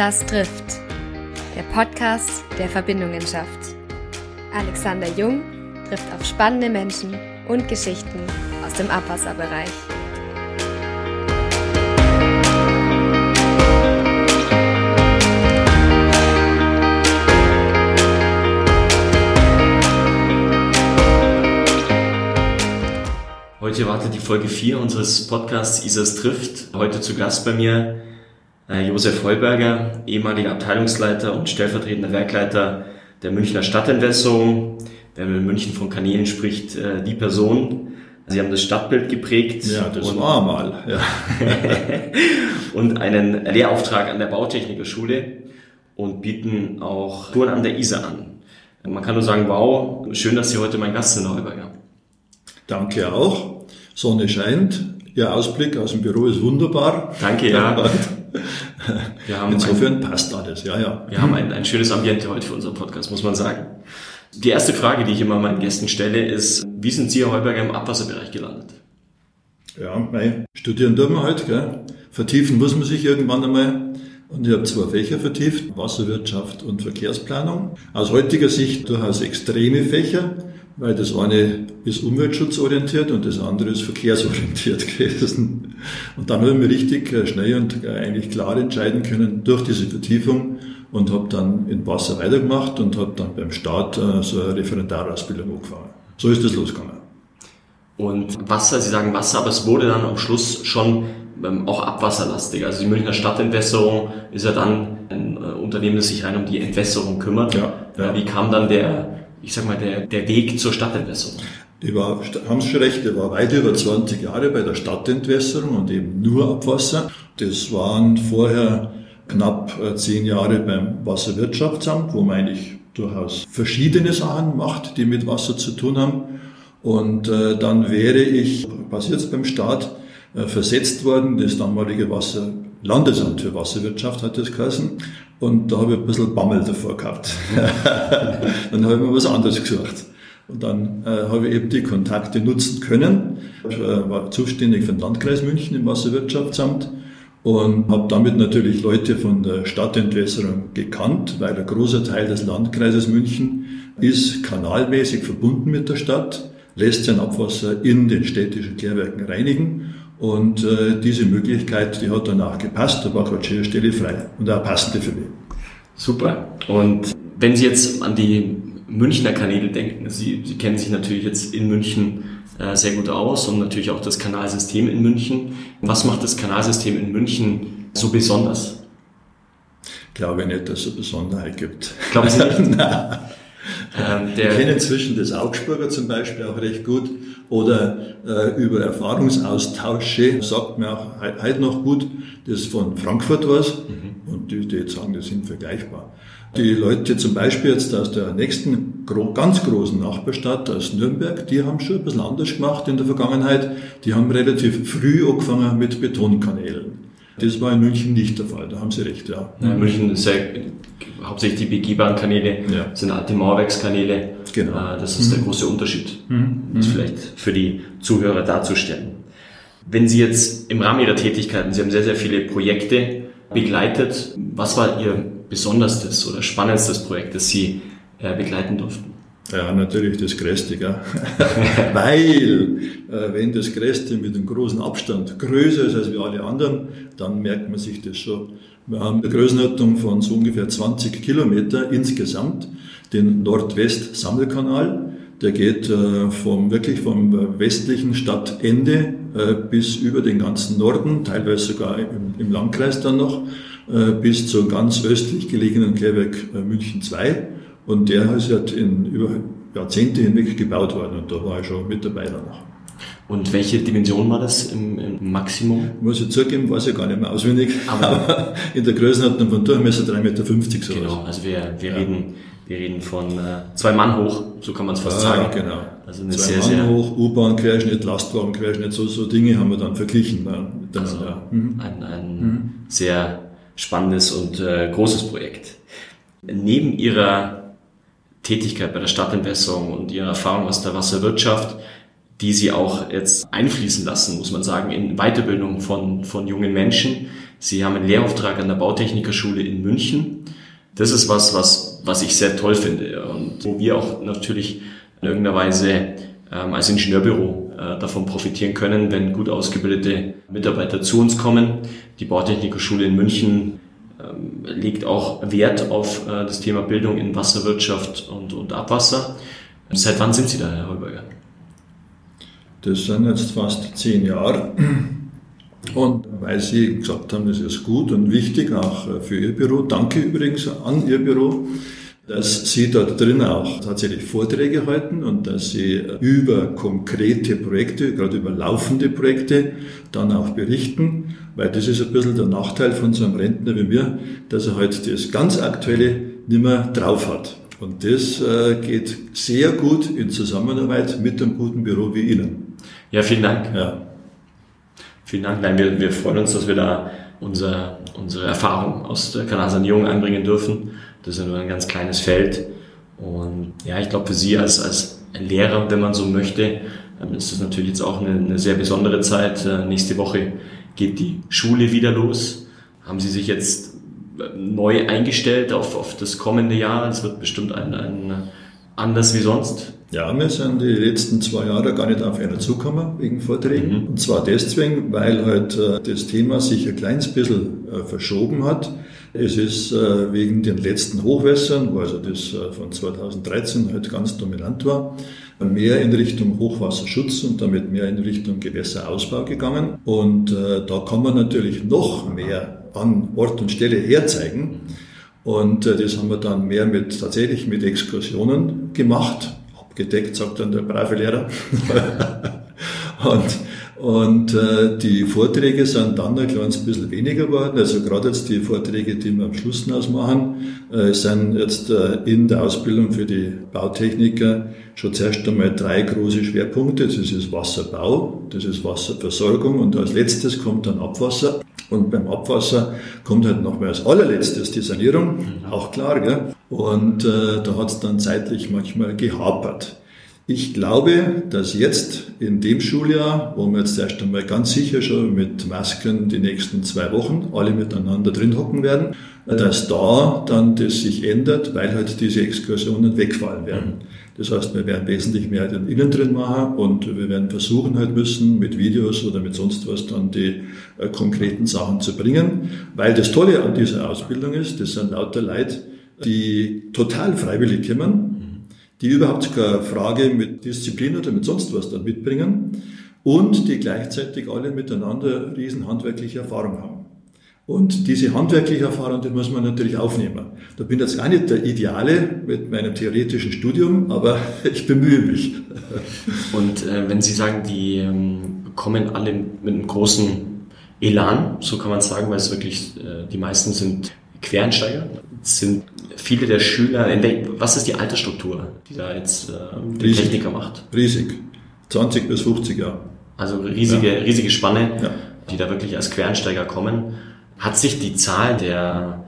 Isas trifft. Der Podcast, der Verbindungen schafft. Alexander Jung trifft auf spannende Menschen und Geschichten aus dem Abwasserbereich. Heute wartet die Folge 4 unseres Podcasts Isas trifft. Heute zu Gast bei mir Josef Heuberger, ehemaliger Abteilungsleiter und stellvertretender Werkleiter der Münchner Stadtentwässerung. Wenn man in München von Kanälen spricht, äh, die Person. Sie haben das Stadtbild geprägt. Ja, das und, war mal. Ja. und einen Lehrauftrag an der Bautechnikerschule und bieten auch Touren an der Isar an. Man kann nur sagen, wow, schön, dass Sie heute mein Gast sind, Herr Heuberger. Danke auch. Sonne scheint, Ihr Ausblick aus dem Büro ist wunderbar. Danke, ja. Wir haben Insofern ein, passt alles, ja, ja. Wir haben ein, ein schönes Ambiente heute für unseren Podcast, muss man sagen. Die erste Frage, die ich immer meinen Gästen stelle, ist, wie sind Sie, Herr Heuberger, im Abwasserbereich gelandet? Ja, mei, studieren tun wir halt, gell. Vertiefen muss man sich irgendwann einmal. Und ich habe zwei Fächer vertieft, Wasserwirtschaft und Verkehrsplanung. Aus heutiger Sicht durchaus extreme Fächer weil das eine ist umweltschutzorientiert und das andere ist verkehrsorientiert gewesen. Und dann habe ich mich richtig äh, schnell und äh, eigentlich klar entscheiden können durch diese Vertiefung und habe dann in Wasser weitergemacht und habe dann beim Start äh, so eine Referendarausbildung angefangen. So ist das losgegangen. Und Wasser, Sie sagen Wasser, aber es wurde dann am Schluss schon ähm, auch abwasserlastig. Also die Münchner Stadtentwässerung ist ja dann ein Unternehmen, das sich rein um die Entwässerung kümmert. Ja, ja. Wie kam dann der ich sag mal, der, der Weg zur Stadtentwässerung? Ich war, haben Sie schon recht, ich war weit über 20 Jahre bei der Stadtentwässerung und eben nur Abwasser. Das waren vorher knapp äh, zehn Jahre beim Wasserwirtschaftsamt, wo man eigentlich durchaus verschiedene Sachen macht, die mit Wasser zu tun haben. Und äh, dann wäre ich, jetzt beim Staat, äh, versetzt worden, das damalige Wasser Landesamt für Wasserwirtschaft hat das geheißen. Und da habe ich ein bisschen Bammel davor gehabt. dann habe ich mir was anderes gesucht. Und dann äh, habe ich eben die Kontakte nutzen können. Ich äh, war zuständig für den Landkreis München im Wasserwirtschaftsamt und habe damit natürlich Leute von der Stadtentwässerung gekannt, weil ein großer Teil des Landkreises München ist kanalmäßig verbunden mit der Stadt, lässt sein Abwasser in den städtischen Klärwerken reinigen und äh, diese Möglichkeit, die hat danach gepasst, da war gerade eine Stelle frei und auch passende für mich. Super. Und wenn Sie jetzt an die Münchner Kanäle denken, Sie, Sie kennen sich natürlich jetzt in München äh, sehr gut aus und natürlich auch das Kanalsystem in München. Was macht das Kanalsystem in München so besonders? Ich glaube nicht, dass es eine Besonderheit gibt. Glauben Sie nicht? Ähm, der, ich kenne inzwischen das Augsburger zum Beispiel auch recht gut oder äh, über Erfahrungsaustausche sagt mir auch heute noch gut, das von Frankfurt was mhm. und die, die jetzt sagen, das sind vergleichbar. Die Leute zum Beispiel jetzt aus der nächsten ganz großen Nachbarstadt, aus Nürnberg, die haben schon ein bisschen anders gemacht in der Vergangenheit. Die haben relativ früh angefangen mit Betonkanälen. Das war in München nicht der Fall, da haben Sie recht, ja. ja München ist ja hauptsächlich die begehbaren Kanäle, ja. sind alte Mauerwerkskanäle. Genau. Äh, das ist mhm. der große Unterschied, mhm. das mhm. vielleicht für die Zuhörer darzustellen. Wenn Sie jetzt im Rahmen Ihrer Tätigkeiten, Sie haben sehr, sehr viele Projekte begleitet, was war Ihr besonderstes oder spannendstes Projekt, das Sie äh, begleiten durften? Ja, natürlich das Größte, gell? weil äh, wenn das Größte mit einem großen Abstand größer ist als wie alle anderen, dann merkt man sich das schon. Wir haben eine Größenordnung von so ungefähr 20 Kilometer insgesamt, den Nordwest-Sammelkanal. Der geht äh, vom, wirklich vom westlichen Stadtende äh, bis über den ganzen Norden, teilweise sogar im, im Landkreis dann noch, äh, bis zum ganz östlich gelegenen Klärwerk äh, München 2 und der ist halt in über Jahrzehnte hinweg gebaut worden und da war ich schon mit dabei danach. Und welche Dimension war das im, im Maximum? Muss ich zugeben, weiß ich gar nicht mehr auswendig. Aber in der Größenordnung von Durchmesser 3,50 Meter sowas. Genau, also wir, wir, ja. reden, wir reden von äh, zwei Mann hoch, so kann man es fast ja, sagen. genau. Also eine zwei sehr, Mann sehr hoch, U-Bahn-Querschnitt, Lastwagen-Querschnitt, so, so Dinge haben wir dann verglichen. Also ja. mhm. ein, ein mhm. sehr spannendes und äh, großes Projekt. Neben Ihrer Tätigkeit bei der Stadtentwässerung und ihre Erfahrung aus der Wasserwirtschaft, die sie auch jetzt einfließen lassen, muss man sagen, in Weiterbildung von, von jungen Menschen. Sie haben einen Lehrauftrag an der Bautechnikerschule in München. Das ist was, was, was ich sehr toll finde und wo wir auch natürlich in irgendeiner Weise ähm, als Ingenieurbüro äh, davon profitieren können, wenn gut ausgebildete Mitarbeiter zu uns kommen. Die Bautechnikerschule in München legt auch Wert auf äh, das Thema Bildung in Wasserwirtschaft und, und Abwasser. Seit wann sind Sie da, Herr Holberger? Das sind jetzt fast zehn Jahre. Und weil Sie gesagt haben, das ist gut und wichtig, auch äh, für Ihr Büro, danke übrigens an Ihr Büro, dass Sie dort drin auch tatsächlich Vorträge halten und dass Sie äh, über konkrete Projekte, gerade über laufende Projekte, dann auch berichten, weil das ist ein bisschen der Nachteil von so einem Rentner wie mir, dass er halt das ganz Aktuelle nicht mehr drauf hat. Und das äh, geht sehr gut in Zusammenarbeit mit einem guten Büro wie Ihnen. Ja, vielen Dank. Ja. Vielen Dank. Nein, wir, wir freuen uns, dass wir da unser, unsere Erfahrung aus der Kanalsanierung einbringen dürfen. Das ist ja nur ein ganz kleines Feld. Und ja, ich glaube für Sie als, als Lehrer, wenn man so möchte, ähm, ist das natürlich jetzt auch eine, eine sehr besondere Zeit. Äh, nächste Woche geht die Schule wieder los. Haben Sie sich jetzt neu eingestellt auf, auf das kommende Jahr. Es wird bestimmt ein, ein anders wie sonst. Ja, wir sind die letzten zwei Jahre gar nicht auf einer zugekommen wegen Vorträgen. Mhm. Und zwar deswegen, weil halt äh, das Thema sich ein kleines bisschen äh, verschoben hat. Es ist äh, wegen den letzten Hochwässern, wo also das äh, von 2013 halt ganz dominant war, mehr in Richtung Hochwasserschutz und damit mehr in Richtung Gewässerausbau gegangen. Und äh, da kann man natürlich noch mehr an Ort und Stelle herzeigen. Und das haben wir dann mehr mit, tatsächlich mit Exkursionen gemacht. Abgedeckt, sagt dann der brave Lehrer. und und äh, die Vorträge sind dann ein kleines bisschen weniger geworden. Also gerade jetzt die Vorträge, die wir am Schluss machen, äh, sind jetzt äh, in der Ausbildung für die Bautechniker schon zuerst einmal drei große Schwerpunkte. Das ist Wasserbau, das ist Wasserversorgung und als letztes kommt dann Abwasser. Und beim Abwasser kommt halt noch mal als allerletztes die Sanierung, mhm. auch klar. Gell? Und äh, da hat es dann zeitlich manchmal gehapert. Ich glaube, dass jetzt in dem Schuljahr, wo wir jetzt erst einmal ganz sicher schon mit Masken die nächsten zwei Wochen alle miteinander drin hocken werden, dass da dann das sich ändert, weil halt diese Exkursionen wegfallen werden. Das heißt, wir werden wesentlich mehr halt innen drin machen und wir werden versuchen halt müssen, mit Videos oder mit sonst was dann die äh, konkreten Sachen zu bringen. Weil das Tolle an dieser Ausbildung ist, das sind lauter Leute, die total freiwillig kommen, die überhaupt keine Frage mit Disziplin oder mit sonst was dann mitbringen und die gleichzeitig alle miteinander riesen handwerkliche Erfahrung haben. Und diese handwerkliche Erfahrung, die muss man natürlich aufnehmen. Da bin ich jetzt gar nicht der Ideale mit meinem theoretischen Studium, aber ich bemühe mich. Und äh, wenn Sie sagen, die ähm, kommen alle mit einem großen Elan, so kann man sagen, weil es wirklich, äh, die meisten sind Quereinsteiger, sind viele der Schüler, was ist die Altersstruktur, die da jetzt äh, der riesig, Techniker macht? Riesig. 20 bis 50 Jahre. Also riesige, ja. riesige Spanne, ja. die da wirklich als Quereinsteiger kommen. Hat sich die Zahl der,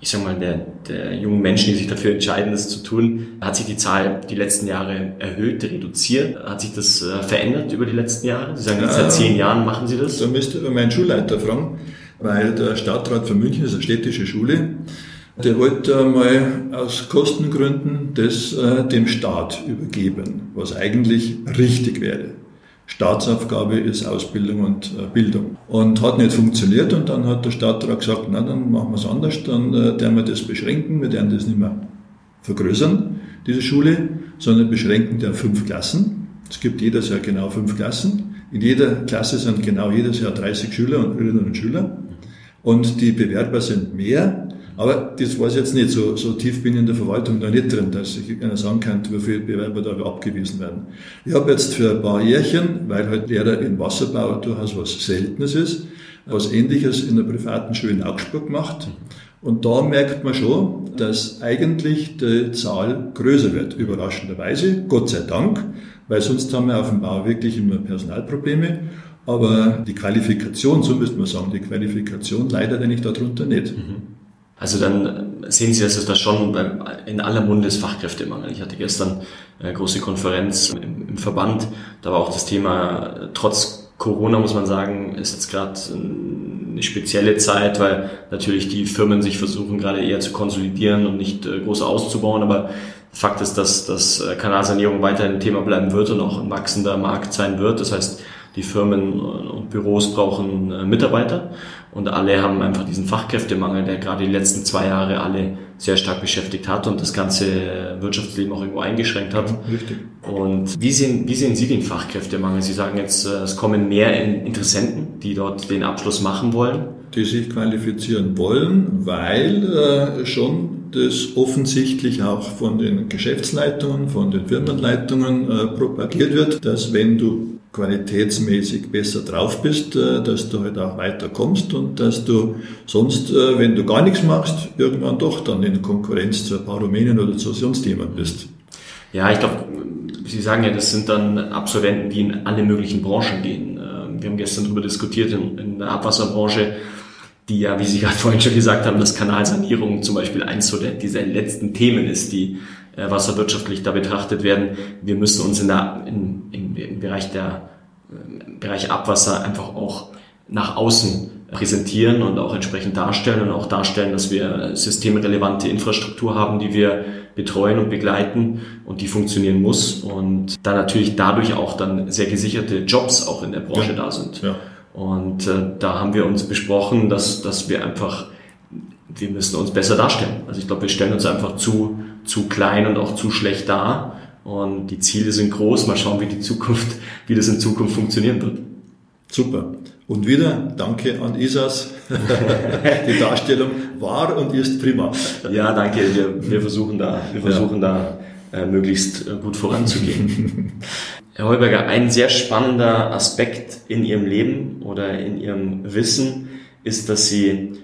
ich sag mal, der, der jungen Menschen, die sich dafür entscheiden, das zu tun, hat sich die Zahl die letzten Jahre erhöht, reduziert? Hat sich das äh, verändert über die letzten Jahre? Sie sagen, jetzt seit zehn Jahren machen Sie das? Da müsste ich meinen Schulleiter fragen, weil der Stadtrat von München ist eine städtische Schule der wollte mal aus Kostengründen das äh, dem Staat übergeben, was eigentlich richtig wäre. Staatsaufgabe ist Ausbildung und äh, Bildung. Und hat nicht funktioniert und dann hat der Stadtrat gesagt, na dann machen wir es anders, dann äh, werden wir das beschränken, wir werden das nicht mehr vergrößern, diese Schule, sondern beschränken der fünf Klassen. Es gibt jedes Jahr genau fünf Klassen. In jeder Klasse sind genau jedes Jahr 30 Schüler und Schülerinnen und Schüler. Und die Bewerber sind mehr aber das weiß ich jetzt nicht, so, so tief bin ich in der Verwaltung da nicht drin, dass ich einer sagen kann, wie viele Bewerber da abgewiesen werden. Ich habe jetzt für ein paar Jährchen, weil halt Lehrer in Wasserbau durchaus was Seltenes ist, was Ähnliches in der privaten Schule in Augsburg gemacht. Und da merkt man schon, dass eigentlich die Zahl größer wird, überraschenderweise, Gott sei Dank, weil sonst haben wir auf dem Bau wirklich immer Personalprobleme. Aber die Qualifikation, so müsste man sagen, die Qualifikation leidet eigentlich darunter nicht. Mhm. Also dann sehen Sie, dass es da schon in aller Munde ist Fachkräftemangel. Ich hatte gestern eine große Konferenz im, Verband, da war auch das Thema, trotz Corona, muss man sagen, ist jetzt gerade eine spezielle Zeit, weil natürlich die Firmen sich versuchen gerade eher zu konsolidieren und nicht äh, groß auszubauen. Aber Fakt ist, dass, dass äh, Kanalsanierung weiterhin ein Thema bleiben wird und auch ein wachsender Markt sein wird. Das heißt, die Firmen und Büros brauchen äh, Mitarbeiter und alle haben einfach diesen Fachkräftemangel, der gerade die letzten zwei Jahre alle sehr stark beschäftigt hat und das ganze Wirtschaftsleben auch irgendwo eingeschränkt hat. Richtig. Und wie sehen, wie sehen Sie den Fachkräftemangel? Sie sagen jetzt, äh, es kommen mehr Interessenten, die dort den Abschluss machen wollen. Die sich qualifizieren wollen, weil äh, schon das offensichtlich auch von den Geschäftsleitungen, von den Firmenleitungen äh, propagiert wird, dass wenn du qualitätsmäßig besser drauf bist, äh, dass du halt auch weiterkommst und dass du sonst, äh, wenn du gar nichts machst, irgendwann doch dann in Konkurrenz zu ein paar Rumänen oder zu sonst jemand bist. Ja, ich glaube, Sie sagen ja, das sind dann Absolventen, die in alle möglichen Branchen gehen. Ähm, wir haben gestern darüber diskutiert in, in der Abwasserbranche, die ja, wie Sie gerade vorhin schon gesagt haben, dass Kanalsanierung zum Beispiel eins so der, dieser letzten Themen ist, die äh, wasserwirtschaftlich da betrachtet werden. Wir müssen uns in der, in, im, im Bereich der im Bereich Abwasser einfach auch nach außen präsentieren und auch entsprechend darstellen und auch darstellen, dass wir systemrelevante Infrastruktur haben, die wir betreuen und begleiten und die funktionieren muss und da natürlich dadurch auch dann sehr gesicherte Jobs auch in der Branche ja. da sind. Ja. Und äh, da haben wir uns besprochen, dass, dass wir einfach, wir müssen uns besser darstellen. Also ich glaube, wir stellen uns einfach zu, zu klein und auch zu schlecht dar. Und die Ziele sind groß. Mal schauen, wie die Zukunft, wie das in Zukunft funktionieren wird. Super. Und wieder danke an Isas. die Darstellung war und ist prima. Ja, danke. Wir, wir versuchen da, wir versuchen ja. da äh, möglichst äh, gut voranzugehen. Herr Heuberger, ein sehr spannender Aspekt in Ihrem Leben oder in Ihrem Wissen ist, dass Sie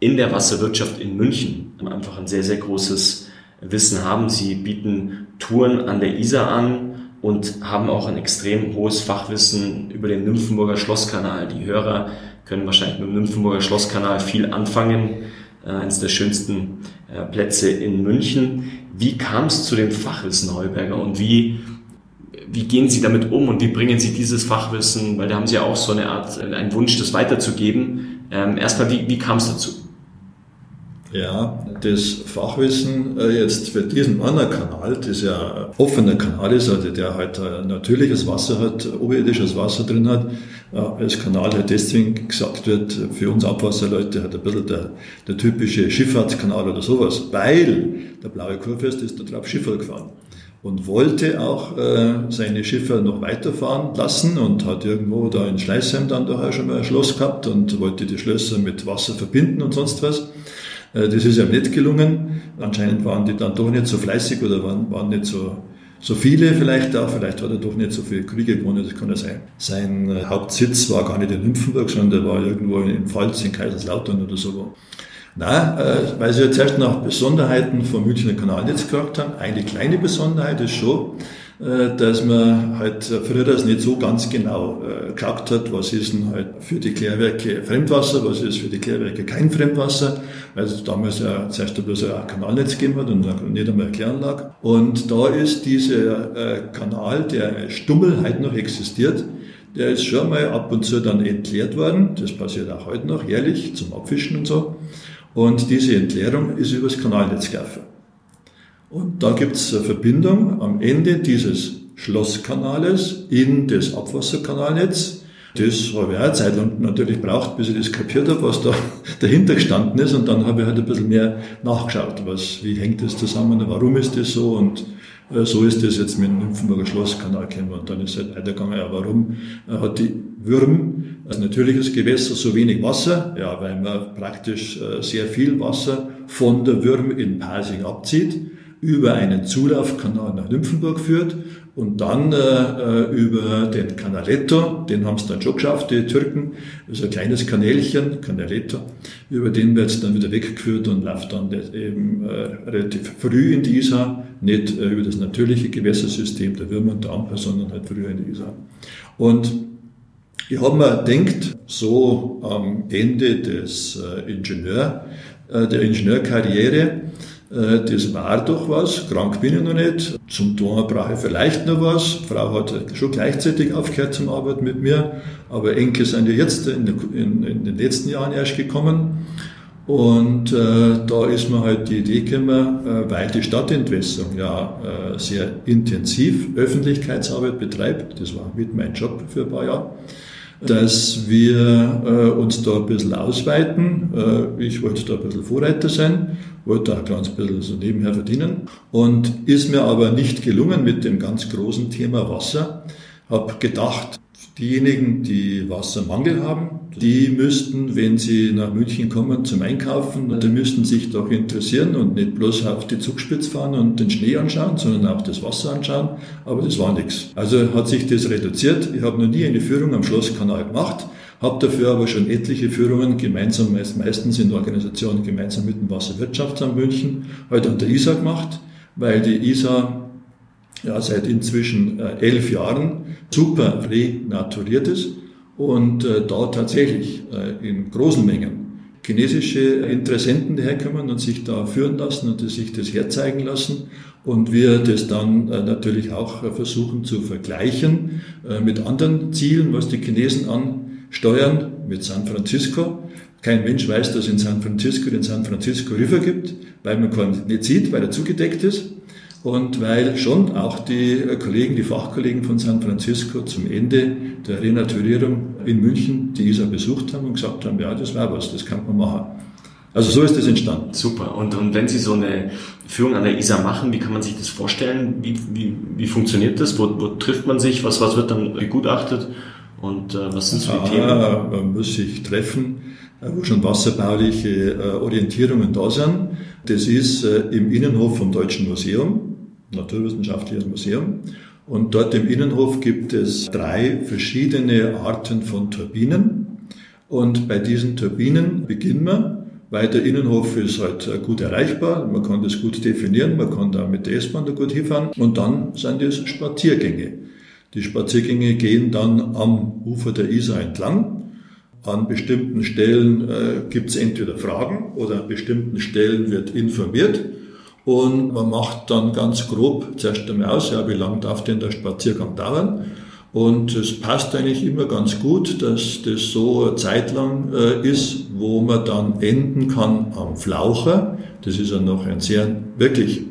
in der Wasserwirtschaft in München einfach ein sehr, sehr großes Wissen haben. Sie bieten Touren an der Isar an und haben auch ein extrem hohes Fachwissen über den Nymphenburger Schlosskanal. Die Hörer können wahrscheinlich mit dem Nymphenburger Schlosskanal viel anfangen. Äh, eines der schönsten äh, Plätze in München. Wie kam es zu dem Fachwissen Heuberger und wie wie gehen Sie damit um und wie bringen Sie dieses Fachwissen, weil da haben Sie ja auch so eine Art, äh, einen Wunsch, das weiterzugeben. Ähm, erstmal, wie, wie kam es dazu? Ja, das Fachwissen äh, jetzt für diesen anderen Kanal, das ja offener Kanal ist, also der halt natürliches Wasser hat, oberirdisches Wasser drin hat, äh, als Kanal halt deswegen gesagt wird, für uns Abwasserleute hat ein bisschen der, der typische Schifffahrtskanal oder sowas, weil der blaue Kurfürst ist da drauf Schiffer gefahren und wollte auch äh, seine Schiffe noch weiterfahren lassen und hat irgendwo da in Schleißheim dann doch auch schon mal ein Schloss gehabt und wollte die Schlösser mit Wasser verbinden und sonst was. Äh, das ist ihm nicht gelungen. Anscheinend waren die dann doch nicht so fleißig oder waren, waren nicht so, so viele vielleicht auch. Vielleicht hat er doch nicht so viele Kriege gewonnen, das kann ja sein. Sein äh, Hauptsitz war gar nicht in Nymphenburg, sondern der war irgendwo in Pfalz, in Kaiserslautern oder so. Nein, äh, weil Sie jetzt erst nach Besonderheiten vom Münchner Kanalnetz gefragt haben. Eine kleine Besonderheit ist schon, äh, dass man halt früher das nicht so ganz genau äh, geschaut hat, was ist denn halt für die Klärwerke Fremdwasser, was ist für die Klärwerke kein Fremdwasser, weil es damals ja zuerst bloß ein Kanalnetz gegeben hat und nicht einmal eine Kläranlage. Und da ist dieser äh, Kanal, der Stummel heute noch existiert, der ist schon mal ab und zu dann entleert worden. Das passiert auch heute noch, jährlich, zum Abfischen und so. Und diese Entleerung ist übers Kanalnetz gelaufen. Und da gibt es eine Verbindung am Ende dieses Schlosskanales in das Abwasserkanalnetz. Das habe ich auch eine Zeit lang natürlich braucht, bis ich das kapiert habe, was da dahinter gestanden ist. Und dann habe ich halt ein bisschen mehr nachgeschaut, was, wie hängt das zusammen, warum ist das so und so ist das jetzt mit dem Nymphenburger Schlosskanal gekommen. Und dann ist halt weitergegangen, ja, warum äh, hat die Würm als natürliches Gewässer so wenig Wasser? Ja, weil man praktisch äh, sehr viel Wasser von der Würm in Pasing abzieht, über einen Zulaufkanal nach Nymphenburg führt und dann äh, über den Canaletto, den haben es dann schon geschafft, die Türken, also ein kleines Kanälchen, Canaletto, über den wird es dann wieder weggeführt und läuft dann eben äh, relativ früh in die Isar, nicht äh, über das natürliche Gewässersystem der Würmer und der Amper, sondern halt früher in die Isar. Und ich habe mir gedacht, so am Ende des äh, Ingenieur, äh, der Ingenieurkarriere, äh, das war doch was, krank bin ich noch nicht, zum Tor brauche ich vielleicht noch was. Frau hat schon gleichzeitig aufgehört zum Arbeiten mit mir, aber Enkel sind ja jetzt in, in, in den letzten Jahren erst gekommen. Und äh, da ist mir halt die Idee gekommen, äh, weil die Stadtentwässerung. Ja äh, sehr intensiv Öffentlichkeitsarbeit betreibt, das war mit mein Job für ein paar Jahre, dass wir äh, uns da ein bisschen ausweiten. Äh, ich wollte da ein bisschen Vorreiter sein, wollte auch ein ganz bisschen so nebenher verdienen und ist mir aber nicht gelungen mit dem ganz großen Thema Wasser. Hab gedacht, Diejenigen, die Wassermangel haben, die müssten, wenn sie nach München kommen zum Einkaufen, die müssten sich doch interessieren und nicht bloß auf die Zugspitze fahren und den Schnee anschauen, sondern auch das Wasser anschauen. Aber das war nichts. Also hat sich das reduziert. Ich habe noch nie eine Führung am Schlosskanal gemacht, habe dafür aber schon etliche Führungen gemeinsam, meistens in der Organisation gemeinsam mit dem Wasserwirtschaftsamt München, heute an der ISA gemacht, weil die ISA ja, seit inzwischen äh, elf Jahren super renaturiert ist und äh, da tatsächlich äh, in großen Mengen chinesische Interessenten herkommen und sich da führen lassen und sich das herzeigen lassen und wir das dann äh, natürlich auch versuchen zu vergleichen äh, mit anderen Zielen, was die Chinesen ansteuern, mit San Francisco. Kein Mensch weiß, dass in San Francisco den San Francisco River gibt, weil man keinen nicht sieht, weil er zugedeckt ist und weil schon auch die Kollegen, die Fachkollegen von San Francisco zum Ende der Renaturierung in München die ISA besucht haben und gesagt haben, ja, das war was, das kann man machen. Also so ist das entstanden. Super. Und, und wenn Sie so eine Führung an der ISA machen, wie kann man sich das vorstellen? Wie, wie, wie funktioniert das? Wo, wo trifft man sich? Was, was wird dann begutachtet? Und äh, was sind so die ah, Themen? Man muss sich treffen, wo schon wasserbauliche äh, Orientierungen da sind. Das ist äh, im Innenhof vom Deutschen Museum. Naturwissenschaftliches Museum. Und dort im Innenhof gibt es drei verschiedene Arten von Turbinen. Und bei diesen Turbinen beginnen wir, weil der Innenhof ist halt gut erreichbar, man kann das gut definieren, man kann da mit der S-Bahn da gut hinfahren. Und dann sind es Spaziergänge. Die Spaziergänge gehen dann am Ufer der Isar entlang. An bestimmten Stellen äh, gibt es entweder Fragen oder an bestimmten Stellen wird informiert. Und man macht dann ganz grob zuerst einmal aus, ja, wie lang darf denn der Spaziergang dauern? Und es passt eigentlich immer ganz gut, dass das so eine Zeit lang äh, ist, wo man dann enden kann am Flaucher. Das ist ja noch ein sehr, wirklich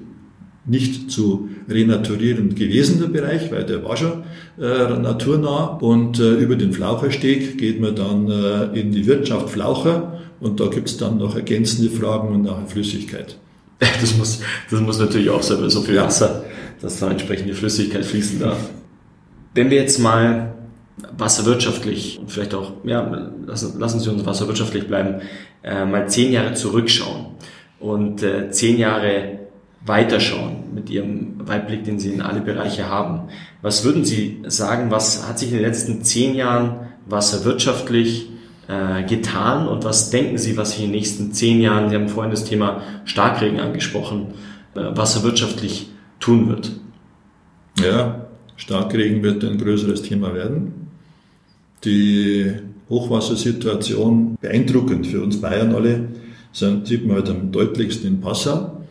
nicht zu renaturieren gewesener Bereich, weil der war schon äh, naturnah. Und äh, über den Flauchersteg geht man dann äh, in die Wirtschaft Flaucher und da gibt's dann noch ergänzende Fragen und nachher Flüssigkeit. Das muss, das muss natürlich auch sein, so viel Wasser, dass da entsprechende Flüssigkeit fließen darf. Wenn wir jetzt mal wasserwirtschaftlich und vielleicht auch, ja, lassen, lassen Sie uns wasserwirtschaftlich bleiben, äh, mal zehn Jahre zurückschauen und äh, zehn Jahre weiterschauen mit Ihrem Weitblick, den Sie in alle Bereiche haben. Was würden Sie sagen, was hat sich in den letzten zehn Jahren wasserwirtschaftlich äh, getan und was denken Sie, was sich in den nächsten zehn Jahren, Sie haben vorhin das Thema Starkregen angesprochen, äh, was er wirtschaftlich tun wird? Ja, Starkregen wird ein größeres Thema werden. Die Hochwassersituation beeindruckend für uns Bayern alle, sieht man halt am deutlichsten in Passau.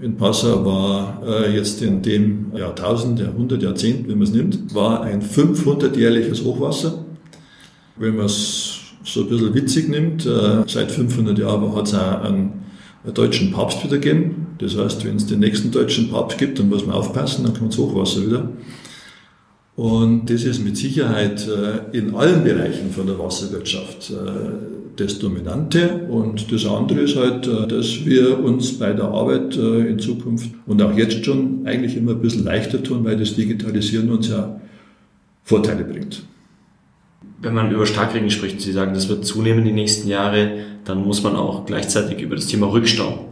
In Passau war äh, jetzt in dem Jahrtausend, Jahrhundert, Jahrzehnt, wenn man es nimmt, war ein 500-jährliches Hochwasser. Wenn man es so ein bisschen witzig nimmt, äh, seit 500 Jahren hat es einen, einen, deutschen Papst wieder gegeben. Das heißt, wenn es den nächsten deutschen Papst gibt, dann muss man aufpassen, dann kommt das Hochwasser wieder. Und das ist mit Sicherheit äh, in allen Bereichen von der Wasserwirtschaft äh, das Dominante. Und das andere ist halt, dass wir uns bei der Arbeit in Zukunft und auch jetzt schon eigentlich immer ein bisschen leichter tun, weil das Digitalisieren uns ja Vorteile bringt wenn man über Starkregen spricht, Sie sagen, das wird zunehmen die nächsten Jahre, dann muss man auch gleichzeitig über das Thema Rückstau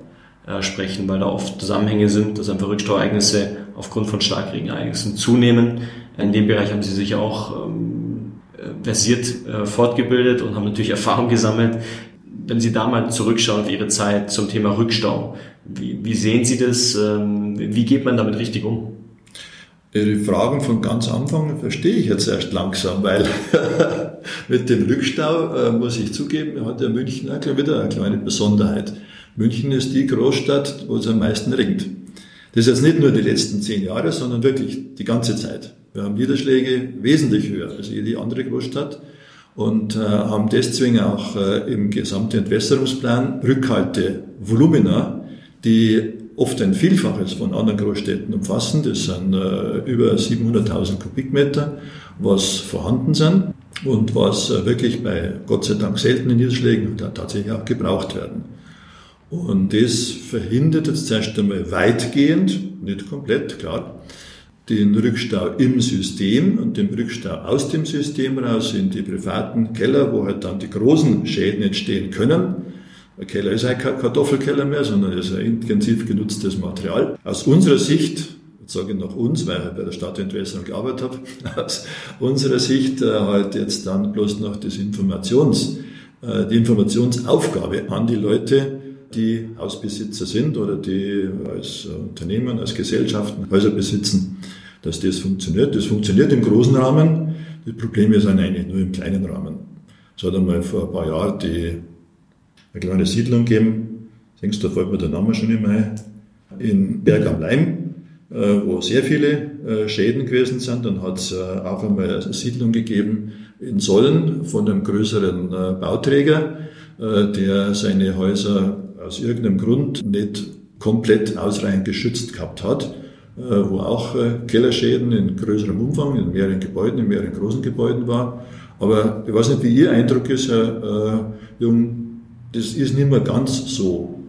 äh, sprechen, weil da oft Zusammenhänge sind, dass einfach Rückstauereignisse aufgrund von Starkregenereignissen zunehmen. In dem Bereich haben Sie sich auch ähm, äh, versiert äh, fortgebildet und haben natürlich Erfahrung gesammelt. Wenn Sie da mal zurückschauen auf Ihre Zeit zum Thema Rückstau, wie, wie sehen Sie das? Ähm, wie geht man damit richtig um? Ihre Fragen von ganz Anfang verstehe ich jetzt erst langsam, weil mit dem Rückstau, äh, muss ich zugeben, hat der München auch wieder eine kleine Besonderheit. München ist die Großstadt, wo es am meisten regnet. Das ist jetzt nicht nur die letzten zehn Jahre, sondern wirklich die ganze Zeit. Wir haben Niederschläge wesentlich höher als jede andere Großstadt und äh, haben deswegen auch äh, im gesamten Entwässerungsplan Rückhalte Volumina, die oft ein Vielfaches von anderen Großstädten umfassen. Das sind äh, über 700.000 Kubikmeter, was vorhanden sind und was äh, wirklich bei Gott sei Dank seltenen Niederschlägen tatsächlich auch gebraucht werden. Und das verhindert jetzt zuerst einmal weitgehend, nicht komplett, klar, den Rückstau im System und den Rückstau aus dem System raus in die privaten Keller, wo halt dann die großen Schäden entstehen können. Der Keller ist kein Kartoffelkeller mehr, sondern ist ein intensiv genutztes Material. Aus unserer Sicht, jetzt sage ich noch uns, weil ich bei der Stadtentwässerung gearbeitet habe, aus unserer Sicht äh, halt jetzt dann bloß noch das Informations, äh, die Informationsaufgabe an die Leute, die Hausbesitzer sind oder die als Unternehmen, als Gesellschaften Häuser besitzen, dass das funktioniert. Das funktioniert im großen Rahmen. Die Probleme sind eigentlich nur im kleinen Rahmen. Es hat einmal vor ein paar Jahren die, eine kleine Siedlung gegeben, denkst du, da fällt mir der Name schon immer ein, in Berg am Leim, äh, wo sehr viele äh, Schäden gewesen sind. Dann hat es äh, auch einmal eine Siedlung gegeben in Sollen von einem größeren Bauträger, der seine Häuser aus irgendeinem Grund nicht komplett ausreichend geschützt gehabt hat, wo auch Kellerschäden in größerem Umfang, in mehreren Gebäuden, in mehreren großen Gebäuden war. Aber ich weiß nicht, wie Ihr Eindruck ist, Herr Jung, das ist nicht mehr ganz so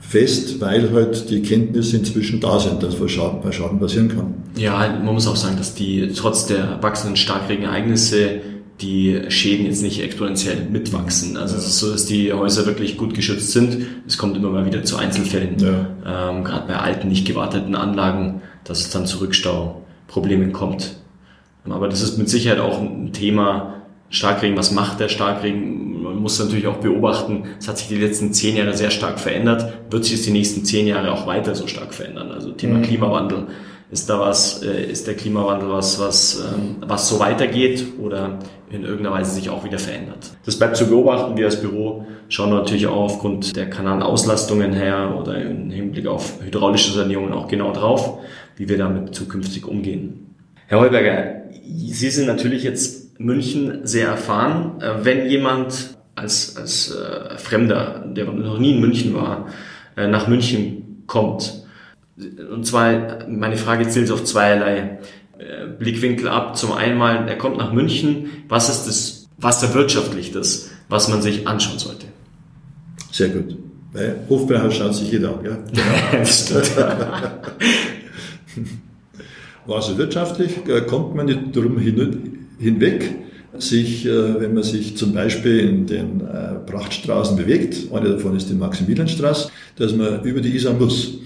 fest, weil halt die Kenntnisse inzwischen da sind, dass was Schaden, bei Schaden passieren kann. Ja, man muss auch sagen, dass die trotz der wachsenden Starkregenereignisse die Schäden jetzt nicht exponentiell mitwachsen. Also es ist so, dass die Häuser wirklich gut geschützt sind. Es kommt immer mal wieder zu Einzelfällen, ja. ähm, gerade bei alten, nicht gewarteten Anlagen, dass es dann zu Rückstauproblemen kommt. Aber das ist mit Sicherheit auch ein Thema, Starkregen, was macht der Starkregen? Muss natürlich auch beobachten, es hat sich die letzten zehn Jahre sehr stark verändert, wird sich es die nächsten zehn Jahre auch weiter so stark verändern. Also Thema mhm. Klimawandel ist da was, äh, ist der Klimawandel was, was, ähm, was so weitergeht oder in irgendeiner Weise sich auch wieder verändert? Das bleibt zu beobachten. Wir als Büro schauen natürlich auch aufgrund der Kanalauslastungen her oder im Hinblick auf hydraulische Sanierungen auch genau drauf, wie wir damit zukünftig umgehen. Herr Heuberger, Sie sind natürlich jetzt München sehr erfahren. Äh, wenn jemand als, als äh, Fremder, der noch nie in München war, äh, nach München kommt, und zwar, meine Frage zielt auf zweierlei äh, Blickwinkel ab. Zum einen mal, er kommt nach München. Was ist das, was da wirtschaftlich das, was man sich anschauen sollte? Sehr gut. Weil Hofbräuhaus schaut sich jeder an, ja? Genau. also wirtschaftlich äh, kommt man nicht drum hin, hinweg, sich, äh, wenn man sich zum Beispiel in den Prachtstraßen bewegt, eine davon ist die Maximilianstraße, dass man über die Isar muss.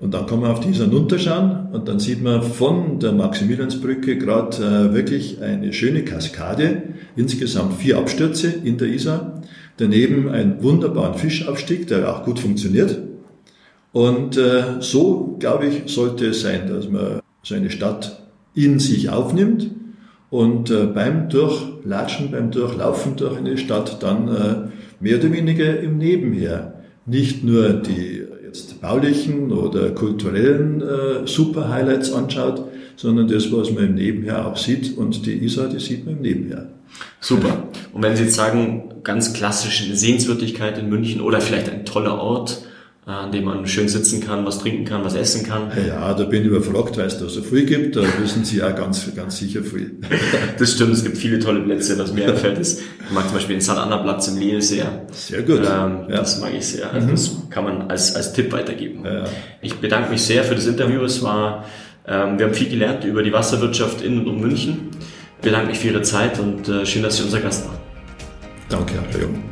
Und dann kann man auf die Isar runterschauen und dann sieht man von der Maximiliansbrücke gerade äh, wirklich eine schöne Kaskade, insgesamt vier Abstürze in der Isar, daneben einen wunderbaren Fischaufstieg, der auch gut funktioniert. Und äh, so, glaube ich, sollte es sein, dass man so eine Stadt in sich aufnimmt und äh, beim Durchlatschen, beim Durchlaufen durch eine Stadt dann äh, mehr oder weniger im Nebenher nicht nur die jetzt baulichen oder kulturellen äh, Super-Highlights anschaut, sondern das, was man im Nebenher auch sieht. Und die Isar, die sieht man im Nebenher. Super. Und wenn Sie jetzt sagen, ganz klassisch eine Sehenswürdigkeit in München oder vielleicht ein toller Ort, an dem man schön sitzen kann, was trinken kann, was essen kann. Ja, da bin ich überfragt, weil es da so viel gibt. Da wissen Sie ja ganz, ganz sicher viel. das stimmt, es gibt viele tolle Plätze. Was mir gefällt ist, ich mag zum Beispiel den St. Anna Platz im Lille sehr. Sehr gut. Ähm, ja. Das mag ich sehr. Also mhm. Das kann man als, als Tipp weitergeben. Ja. Ich bedanke mich sehr für das Interview. Es war, ähm, wir haben viel gelernt über die Wasserwirtschaft in und um München. Ich bedanke mich für Ihre Zeit und äh, schön, dass Sie unser Gast waren. Danke, Herr Jung.